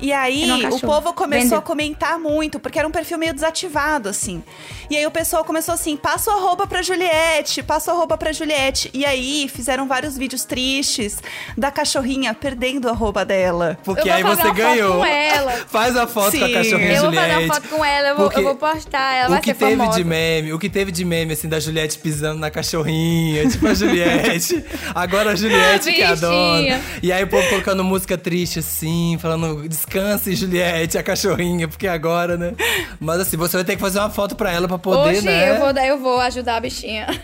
E aí, o povo começou a comentar muito, porque era um perfil meio desativado, assim. E aí o pessoal começou assim: passa o arroba pra Juliette, passa o arroba pra Juliette. E aí fizeram vários vídeos tristes da cachorrinha perdendo o arroba dela. Porque Eu vou aí fazer você uma foto ganhou. com ela. Faz a foto com a Sim. cachorrinha Eu vou Juliette. fazer uma foto com ela, eu vou, eu vou postar, ela vai o que ser teve famosa. de meme, o que teve de meme, assim, da Juliette pisando na cachorrinha, tipo a Juliette. Agora a Juliette que a dona. Bichinha. E aí o povo colocando música triste, assim, falando, descanse, Juliette, a cachorrinha, porque agora, né? Mas assim, você vai ter que fazer uma foto pra ela pra poder, Hoje né? eu, vou, dar- eu vou ajudar a bichinha.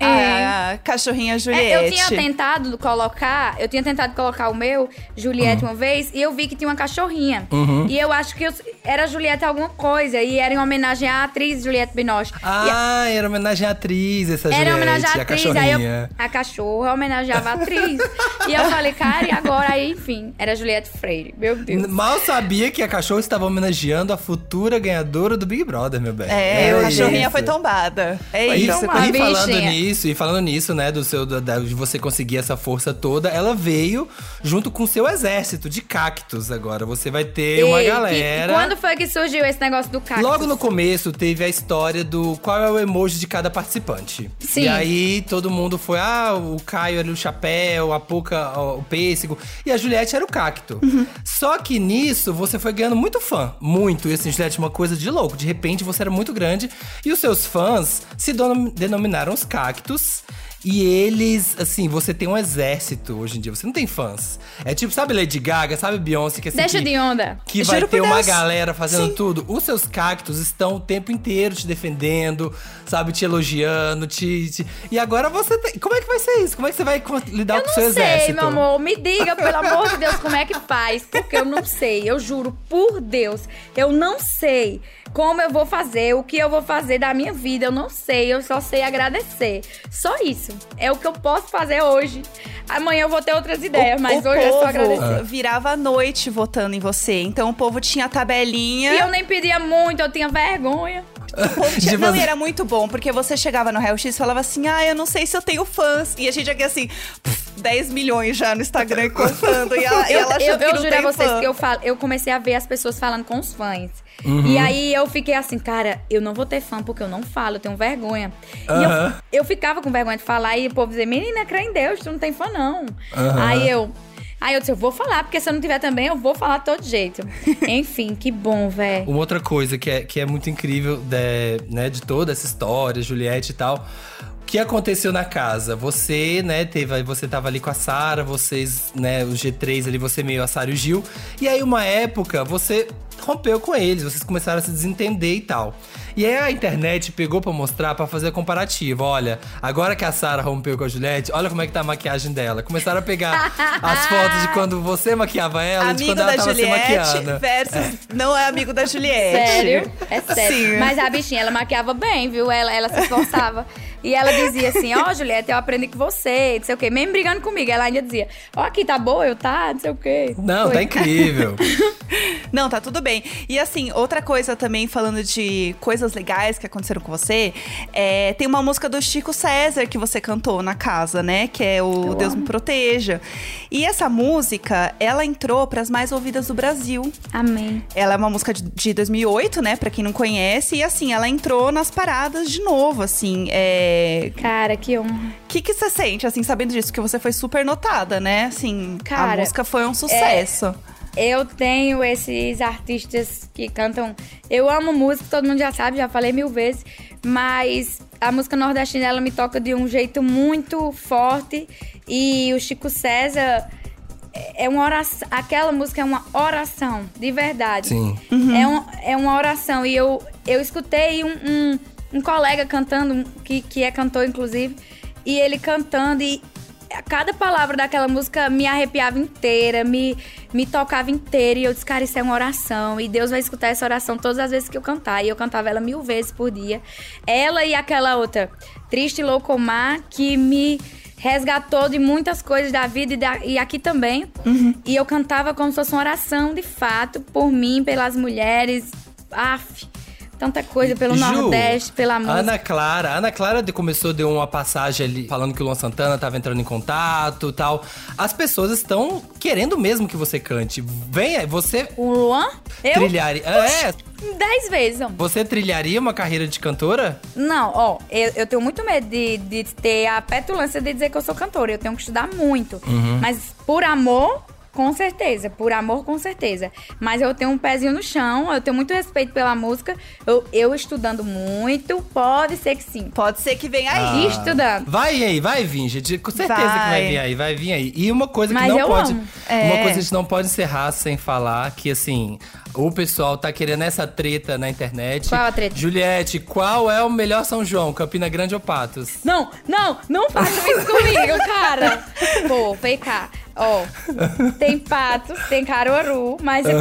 A cachorrinha Juliette. É, eu tinha tentado colocar, eu tinha tentado colocar o meu Juliette Uhum. uma vez e eu vi que tinha uma cachorrinha. E eu acho que eu- era Juliette alguma coisa e era em homenagem à atriz Juliette Binoche. E Ah, era homenagem à atriz, essa era em Juliette, homenagem à a atriz, aí eu, a cachorra homenageava a atriz. e eu falei, cara, e agora? Aí, enfim, era Juliette Freire. Meu Deus. Mal sabia que a cachorra estava homenageando a futura ganhadora do Big Brother, meu bem. É, a cachorrinha isso. foi tombada. É E, isso. Então, e a falando bichinha. nisso, e falando nisso, né, do seu da- de você conseguir essa força toda, ela veio junto com o seu exército de cactos agora. Você vai ter uma Ei, que- galera. quando foi que surgiu esse negócio do cactus? Logo no começo teve a história do qual é o emoji de cada participante. Sim. E aí todo mundo foi, ah, o Caio era o chapéu, a Puca ó, o pêssego e a Juliette era o cacto. Uhum. Só que nisso você foi ganhando muito fã, muito. E assim, Juliette, uma coisa de louco. De repente você era muito grande e os seus fãs se denominaram os cactos. E eles, assim, você tem um exército hoje em dia. Você não tem fãs. É tipo, sabe Lady Gaga, sabe Beyoncé? Que, assim, Deixa que- de onda. que vai Juro ter uma Deus. galera fazendo Sim. tudo. Os seus cactos estão o tempo inteiro te defendendo, sabe, te elogiando, te, te- E agora você tem. Como é que vai ser isso? Como é que você vai lidar Eu com o seu não sei, exército? meu amor. Me diga, pelo amor de Deus, como é que faz. Porque eu não sei. Eu juro por Deus. Eu não sei como eu vou fazer, o que eu vou fazer da minha vida. Eu não sei. Eu só sei agradecer. Só isso. É o que eu posso fazer hoje. Amanhã eu vou ter outras ideias, mas o hoje é só agradecer. virava a noite votando em você. Então o povo tinha a tabelinha. E eu nem pedia muito, eu tinha vergonha. O povo tinha... Não, fazer- e era muito bom, porque você chegava no Real X e falava assim: ah, eu não sei se eu tenho fãs. E a gente aqui assim, pff, 10 milhões já no Instagram contando. E ela, e Eu, ela achando eu, que eu não juro a vocês fã. que eu, falo, eu comecei a ver as pessoas falando com os fãs. Uhum. E aí eu fiquei assim, cara, eu não vou ter fã porque eu não falo, eu tenho vergonha. E Aham. eu, eu ficava com vergonha de falar e o povo dizia, menina, crê em Deus, tu não tem fã não. Aham. Aí eu. Aí eu disse, eu vou falar, porque se eu não tiver também, eu vou falar de todo jeito. Enfim, que bom, velho. Uma outra coisa que é, que é muito incrível de, né, de toda essa história, Juliette e tal. O que aconteceu na casa? Você, né, teve, você tava ali com a Sara, vocês, né, os G3 ali, você meio a Sara e o Gil. E aí, uma época, você rompeu com eles, vocês começaram a se desentender e tal. E aí a internet pegou pra mostrar, pra fazer comparativo. Olha, agora que a Sara rompeu com a Juliette, olha como é que tá a maquiagem dela. Começaram a pegar as fotos de quando você maquiava ela e de Amigo quando ela da tava se Juliette maquiando. versus não é amigo da Juliette. Sério? É sério. Sim. Mas a bichinha, ela maquiava bem, viu? Ela, ela se esforçava. E ela dizia assim: Ó, Juliette, eu aprendi com você, não sei o quê. Mesmo brigando comigo. Ela ainda dizia: Ó, aqui tá boa, eu tá, não sei o quê. Não, Foi. tá incrível. Não, tá tudo bem. E assim, outra coisa também, falando de coisas legais que aconteceram com você, é, tem uma música do Chico César que você cantou na casa, né? Que é o Deus Me Proteja. E essa música, ela entrou pras mais ouvidas do Brasil. Amém. Ela é uma música de, de 2008, né? Pra quem não conhece. E assim, ela entrou nas paradas de novo, assim. É... Cara, que honra. O que, que você sente, assim, sabendo disso? Que você foi super notada, né? Assim, a Cara, música foi um sucesso. Eu tenho esses artistas que cantam. Eu amo música, todo mundo já sabe, já falei mil vezes. Mas a música nordestina ela me toca de um jeito muito forte. E o Chico César é uma oração. Aquela música é uma oração, de verdade. Sim. É, um, é uma oração. E eu, eu escutei um, um, um colega cantando, que, que é cantor, inclusive, e ele cantando, e cada palavra daquela música me arrepiava inteira, me, me tocava inteira. E eu disse, cara, isso é uma oração. E Deus vai escutar essa oração todas as vezes que eu cantar. E eu cantava ela mil vezes por dia. Ela e aquela outra, Triste Loucomar, que me resgatou de muitas coisas da vida e, da- e aqui também. E eu cantava como se fosse uma oração, de fato, por mim, pelas mulheres. Aff, tanta coisa, pelo Ju, Nordeste, pela música. Ana Clara, Ana Clara de- começou, deu uma passagem ali falando que o Luan Santana tava entrando em contato e tal. As pessoas estão querendo mesmo que você cante. Venha, você O Luan? Eu? trilharia. É, Dez vezes, você trilharia uma carreira de cantora? Não, ó, eu, eu tenho muito medo de, de ter a petulância de dizer que eu sou cantora. Eu tenho que estudar muito. Mas por amor, com certeza. Por amor, com certeza. Mas eu tenho um pezinho no chão, eu tenho muito respeito pela música. Eu, eu estudando muito, pode ser que sim. Pode ser que venha Ah. aí. Estudando. Vai aí, vai vir, gente. Com certeza que vai Vai. vir aí, vai vir aí. E uma coisa que Mas não eu pode. amo. É. Uma coisa que a gente não pode encerrar sem falar que, assim, o pessoal tá querendo essa treta na internet. Qual a treta? Juliette, qual é o melhor São João? Campina Grande ou Patos? Não, não, não façam isso comigo, cara. Pô, vem cá. Ó, tem Patos, tem Caruaru, mas é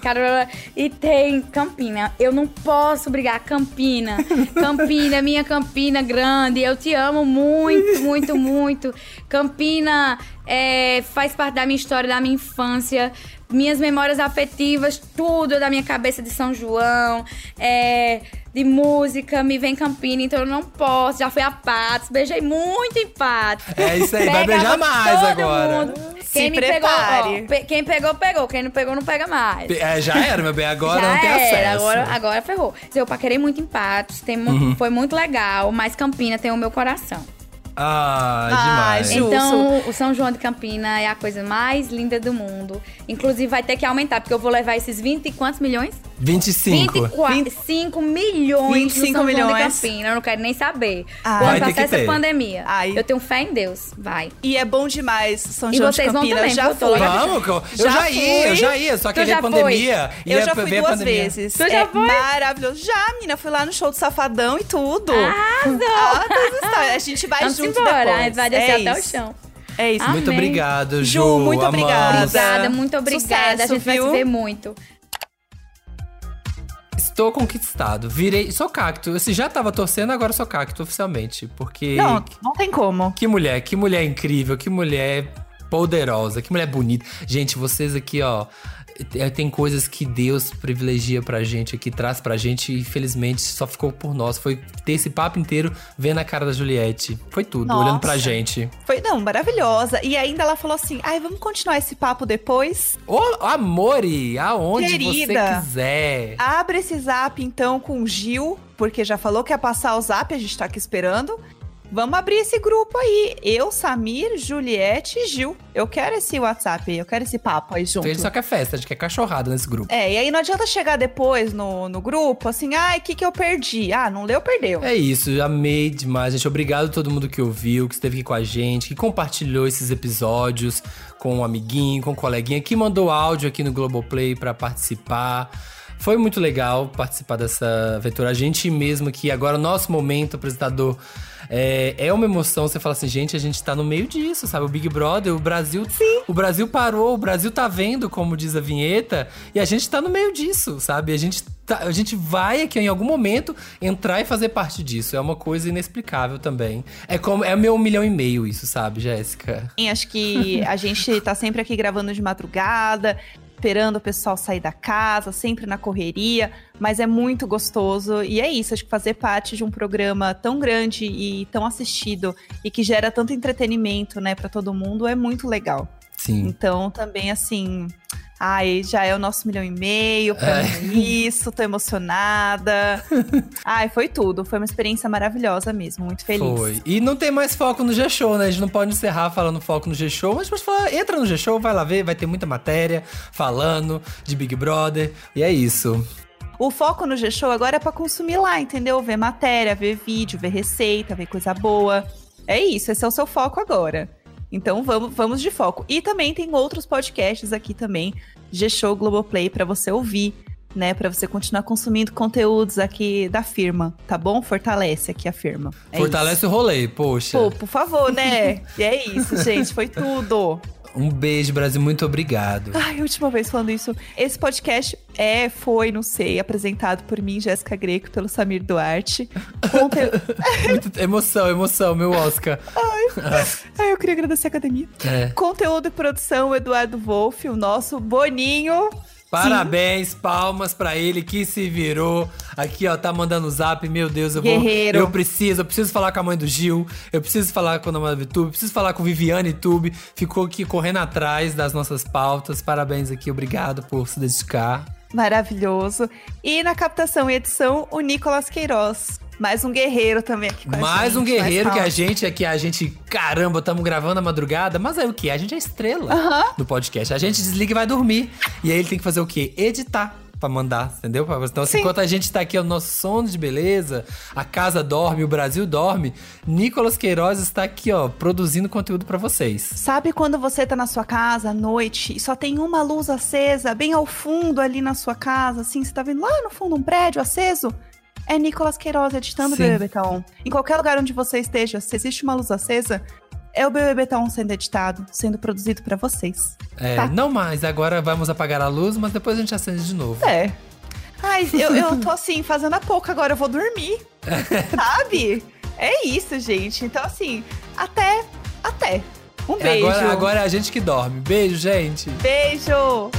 Caruaru e tem Campina. Eu não posso brigar Campina. Campina, minha Campina grande. Eu te amo muito, muito, muito. Campina é, faz parte da minha história, da minha infância. Minhas memórias afetivas, tudo é da minha cabeça de São João. É, de música, me vem Campina, então eu não posso. Já fui a Patos, beijei muito em Patos. É isso aí, vai beijar mais agora. mundo. Se Quem me prepare. pegou, ó, pe- quem pegou, pegou. Quem não pegou, não pega mais. É, já era, meu bem. Agora Já não tem era, acesso. Agora, agora ferrou. Eu paquerei muito em Patos, tem Uhum. foi muito legal, mas Campina tem o meu coração. Ah, Ai, demais. Ju. Então, o São João de Campina é a coisa mais linda do mundo. Inclusive, vai ter que aumentar, porque eu vou levar esses 20 e quantos milhões? 25. 25 milhões 25 no São João de milhões. Campina. Eu não quero nem saber. Ah. Quando Vai ter passar que essa ter. pandemia. Ai. Eu tenho fé em Deus. Vai. E é bom demais São E João vocês de vão Campinas. também, já? Eu lá. Vamos, eu, eu Já já, ia, eu já ia. Só que já a pandemia. Eu ia já fui duas pandemia. vezes. Tu já é foi? maravilhoso. Já, menina, fui lá no show do Safadão e tudo. Arrasou! Altas histórias. A gente vai junto embora. depois. Vai descer é até o isso. chão. É isso. Ah, Muito Amém. obrigado, Ju. Ju, muito amamos. obrigada. Obrigada, muito obrigada. Sucesso, a gente vai viu? se ver muito. Estou conquistado. Virei. Sou cacto. Se já tava torcendo, agora sou cacto oficialmente. Porque. Não, não tem como. Que mulher, que mulher incrível, que mulher poderosa, que mulher bonita. Gente, vocês aqui, ó. É, Tem coisas que Deus privilegia pra gente aqui, traz pra gente, e infelizmente só ficou por nós. Foi ter esse papo inteiro vendo a cara da Juliette. Foi tudo, Nossa. olhando pra gente. Foi, não, maravilhosa. E ainda ela falou assim: ai, vamos continuar esse papo depois? Ô, amore, aonde Querida. você quiser. Abre esse zap então com o Gil, porque já falou que ia passar o zap, a gente tá aqui esperando. Vamos abrir esse grupo aí. Eu, Samir, Juliette e Gil. Eu quero esse WhatsApp aí, eu quero esse papo aí junto. Ele só quer festa, a gente quer cachorrada nesse grupo. É, e aí não adianta chegar depois no, no grupo assim, ai, o que que eu perdi? Ah, não leu, perdeu. É isso, amei demais, gente. Obrigado a todo mundo que ouviu, que esteve aqui com a gente, que compartilhou esses episódios com um amiguinho, com um coleguinha, que mandou áudio aqui no Globoplay pra participar. Foi muito legal participar dessa aventura. A gente mesmo que agora, o nosso momento, apresentador, é, é uma emoção. Você fala assim, gente, a gente tá no meio disso, sabe? O Big Brother, o Brasil. Sim. O Brasil parou, o Brasil tá vendo, como diz a vinheta, e a gente tá no meio disso, sabe? A gente, tá- a gente vai aqui em algum momento entrar e fazer parte disso. É uma coisa inexplicável também. É como é meu milhão e meio isso, sabe, Jéssica? Sim, Acho que a gente tá sempre aqui gravando de madrugada. Esperando o pessoal sair da casa, sempre na correria, mas é muito gostoso. E é isso, acho que fazer parte de um programa tão grande e tão assistido e que gera tanto entretenimento, né, para todo mundo é muito legal. Sim. Então, também, assim. Ai, já é o nosso milhão e meio, pra É. isso, tô emocionada. Ai, foi tudo. Foi uma experiência maravilhosa mesmo, muito feliz. Foi. E não tem mais foco no G-Show, né? A gente não pode encerrar falando foco no G-Show, mas pode falar, entra no G-Show, vai lá ver, vai ter muita matéria falando de Big Brother. E é isso. O foco no G-Show agora é pra consumir lá, entendeu? Ver matéria, ver vídeo, ver receita, ver coisa boa. É isso, esse é o seu foco agora. Então vamos, vamos de foco. E também tem outros podcasts aqui também, G-Show Globoplay, pra você ouvir, né? Pra você continuar consumindo conteúdos aqui da firma, tá bom? Fortalece aqui a firma. É Fortalece o rolê, poxa. Pô, por favor, né? e é isso, gente. Foi tudo. Um beijo, Brasil, muito obrigado. Ai, última vez falando isso. Esse podcast é, foi, não sei, apresentado por mim, Jéssica Greco, pelo Samir Duarte. Conte... Muito- emoção, emoção, meu Oscar. Ai, eu queria agradecer a academia. É. Conteúdo e produção, Eduardo Wolff, o nosso Boninho. Parabéns, palmas pra ele que se virou. Aqui, ó, tá mandando zap. Meu Deus, eu Guerreiro. vou. Eu preciso, eu preciso falar com a mãe do Gil. Eu preciso falar com a namorada do YouTube. Preciso falar com Viviane Tube. Ficou aqui correndo atrás das nossas pautas. Parabéns aqui, obrigado por se dedicar. Maravilhoso. E na captação e edição, o Nicolas Queiroz. Mais um guerreiro também aqui com a Mais gente. um guerreiro que a gente aqui, a gente, caramba, estamos gravando a madrugada, mas aí o que? A gente é estrela do podcast. A gente desliga e vai dormir. E aí ele tem que fazer o quê? Editar. Pra mandar, entendeu? Então, assim, Sim. enquanto a gente tá aqui, o nosso sono de beleza, a casa dorme, o Brasil dorme, Nicolas Queiroz está aqui, ó, produzindo conteúdo pra vocês. Sabe quando você tá na sua casa à noite e só tem uma luz acesa, bem ao fundo ali na sua casa, assim, você tá vendo lá no fundo um prédio aceso? É Nicolas Queiroz editando o Sim. BBB Taon. Em qualquer lugar onde você esteja, se existe uma luz acesa, é o BBB Taon sendo editado, sendo produzido pra vocês. É, Tá. não mais, agora vamos apagar a luz, mas depois a gente acende de novo. É. Ai, eu, eu tô assim, fazendo a pouco, agora eu vou dormir. Sabe? É isso, gente. Então, assim, até, até. Um É beijo. agora, agora é a gente que dorme. Beijo, gente. Beijo!